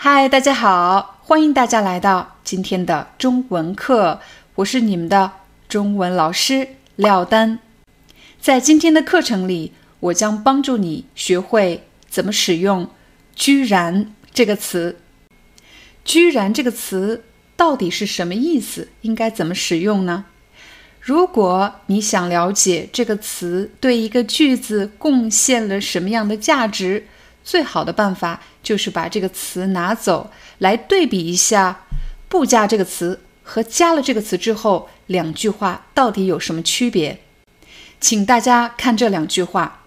嗨，大家好，欢迎大家来到今天的中文课，我是你们的中文老师廖丹。在今天的课程里，我将帮助你学会怎么使用“居然”这个词。“居然”这个词到底是什么意思？应该怎么使用呢？如果你想了解这个词对一个句子贡献了什么样的价值，最好的办法就是把这个词拿走，来对比一下“不加”这个词和加了这个词之后两句话到底有什么区别。请大家看这两句话：“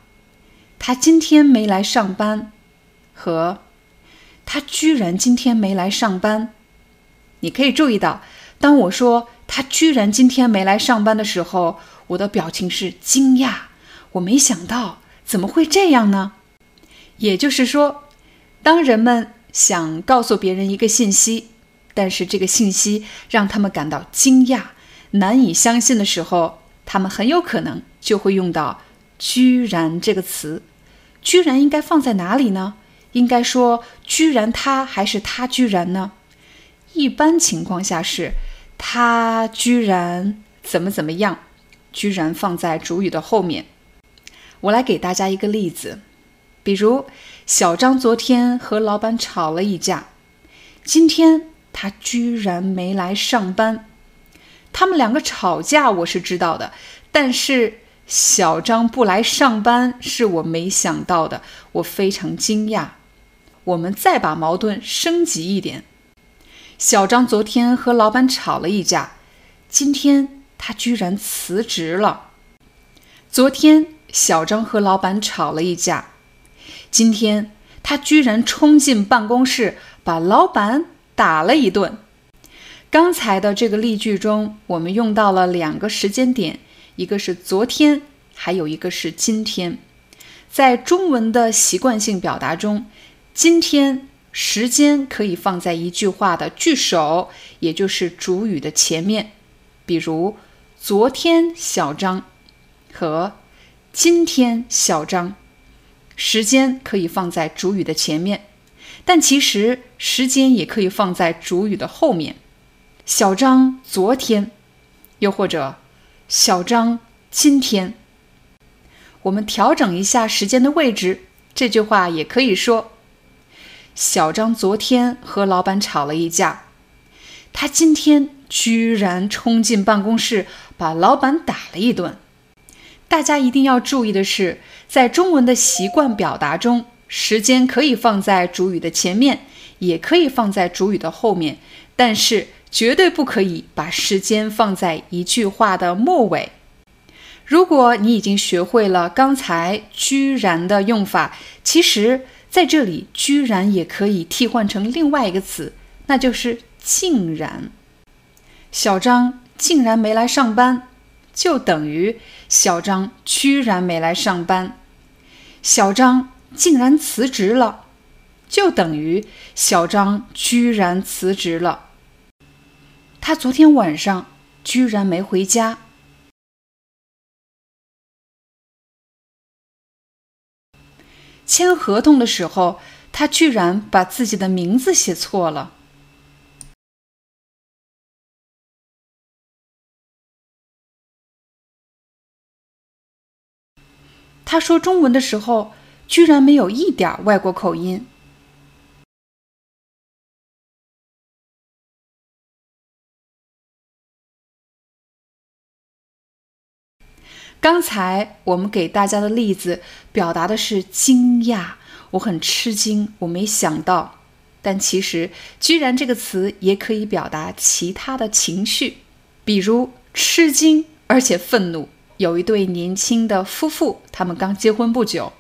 他今天没来上班”和“他居然今天没来上班”。你可以注意到，当我说“他居然今天没来上班”的时候，我的表情是惊讶，我没想到，怎么会这样呢？也就是说，当人们想告诉别人一个信息，但是这个信息让他们感到惊讶、难以相信的时候，他们很有可能就会用到“居然”这个词。居然应该放在哪里呢？应该说“居然他”还是“他居然”呢？一般情况下是“他居然怎么怎么样”，“居然”放在主语的后面。我来给大家一个例子。比如，小张昨天和老板吵了一架，今天他居然没来上班。他们两个吵架我是知道的，但是小张不来上班是我没想到的，我非常惊讶。我们再把矛盾升级一点，小张昨天和老板吵了一架，今天他居然辞职了。昨天小张和老板吵了一架。今天他居然冲进办公室，把老板打了一顿。刚才的这个例句中，我们用到了两个时间点，一个是昨天，还有一个是今天。在中文的习惯性表达中，今天时间可以放在一句话的句首，也就是主语的前面。比如，昨天小张和今天小张。时间可以放在主语的前面，但其实时间也可以放在主语的后面。小张昨天，又或者小张今天。我们调整一下时间的位置，这句话也可以说：小张昨天和老板吵了一架，他今天居然冲进办公室把老板打了一顿。大家一定要注意的是，在中文的习惯表达中，时间可以放在主语的前面，也可以放在主语的后面，但是绝对不可以把时间放在一句话的末尾。如果你已经学会了刚才“居然”的用法，其实在这里“居然”也可以替换成另外一个词，那就是“竟然”。小张竟然没来上班。就等于小张居然没来上班，小张竟然辞职了，就等于小张居然辞职了。他昨天晚上居然没回家，签合同的时候，他居然把自己的名字写错了。他说中文的时候，居然没有一点外国口音。刚才我们给大家的例子表达的是惊讶，我很吃惊，我没想到。但其实“居然”这个词也可以表达其他的情绪，比如吃惊而且愤怒。有一对年轻的夫妇，他们刚结婚不久，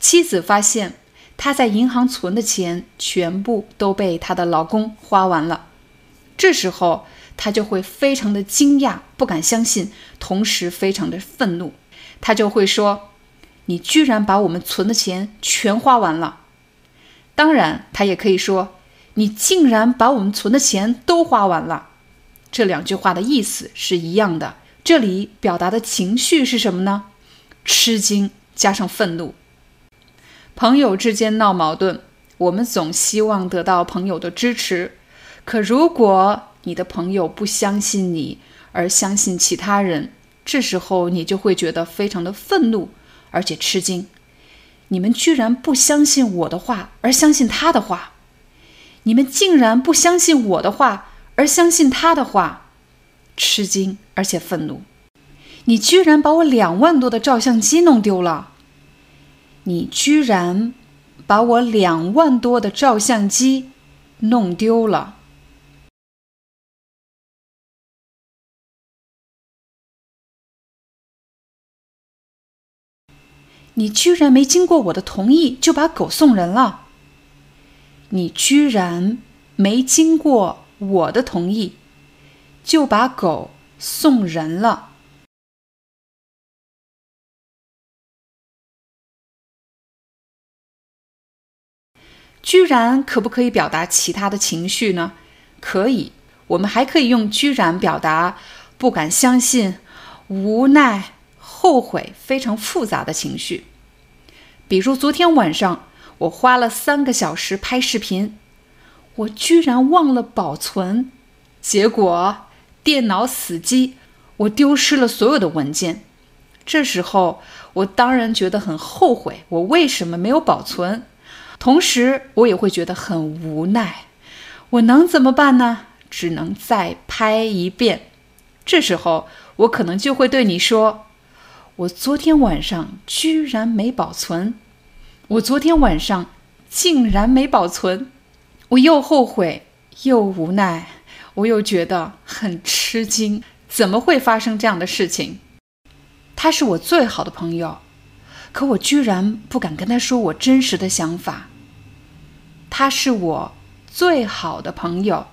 妻子发现她在银行存的钱全部都被她的老公花完了。这时候，她就会非常的惊讶，不敢相信，同时非常的愤怒。她就会说：“你居然把我们存的钱全花完了！”当然，她也可以说：“你竟然把我们存的钱都花完了。”这两句话的意思是一样的。这里表达的情绪是什么呢？吃惊加上愤怒。朋友之间闹矛盾，我们总希望得到朋友的支持。可如果你的朋友不相信你，而相信其他人，这时候你就会觉得非常的愤怒，而且吃惊。你们居然不相信我的话，而相信他的话。你们竟然不相信我的话，而相信他的话。吃惊而且愤怒，你居然把我两万多的照相机弄丢了！你居然把我两万多的照相机弄丢了！你居然没经过我的同意就把狗送人了！你居然没经过我的同意！就把狗送人了。居然可不可以表达其他的情绪呢？可以，我们还可以用“居然”表达不敢相信、无奈、后悔，非常复杂的情绪。比如昨天晚上，我花了三个小时拍视频，我居然忘了保存，结果。电脑死机，我丢失了所有的文件。这时候，我当然觉得很后悔，我为什么没有保存？同时，我也会觉得很无奈。我能怎么办呢？只能再拍一遍。这时候，我可能就会对你说：“我昨天晚上居然没保存，我昨天晚上竟然没保存，我又后悔又无奈。”我又觉得很吃惊，怎么会发生这样的事情？他是我最好的朋友，可我居然不敢跟他说我真实的想法。他是我最好的朋友，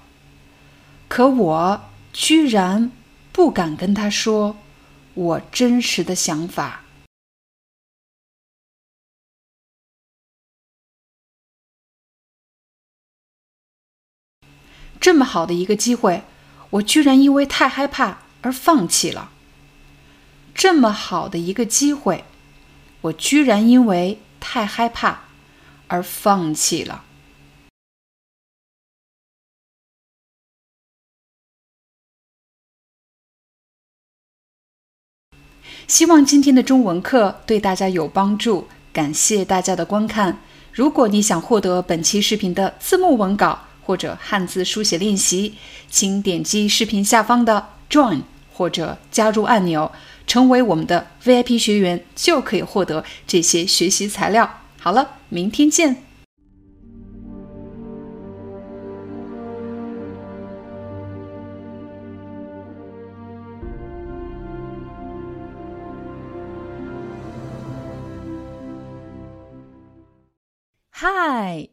可我居然不敢跟他说我真实的想法。这么好的一个机会，我居然因为太害怕而放弃了。这么好的一个机会，我居然因为太害怕而放弃了。希望今天的中文课对大家有帮助，感谢大家的观看。如果你想获得本期视频的字幕文稿，或者汉字书写练习，请点击视频下方的 Join 或者加入按钮，成为我们的 VIP 学员，就可以获得这些学习材料。好了，明天见。Hi。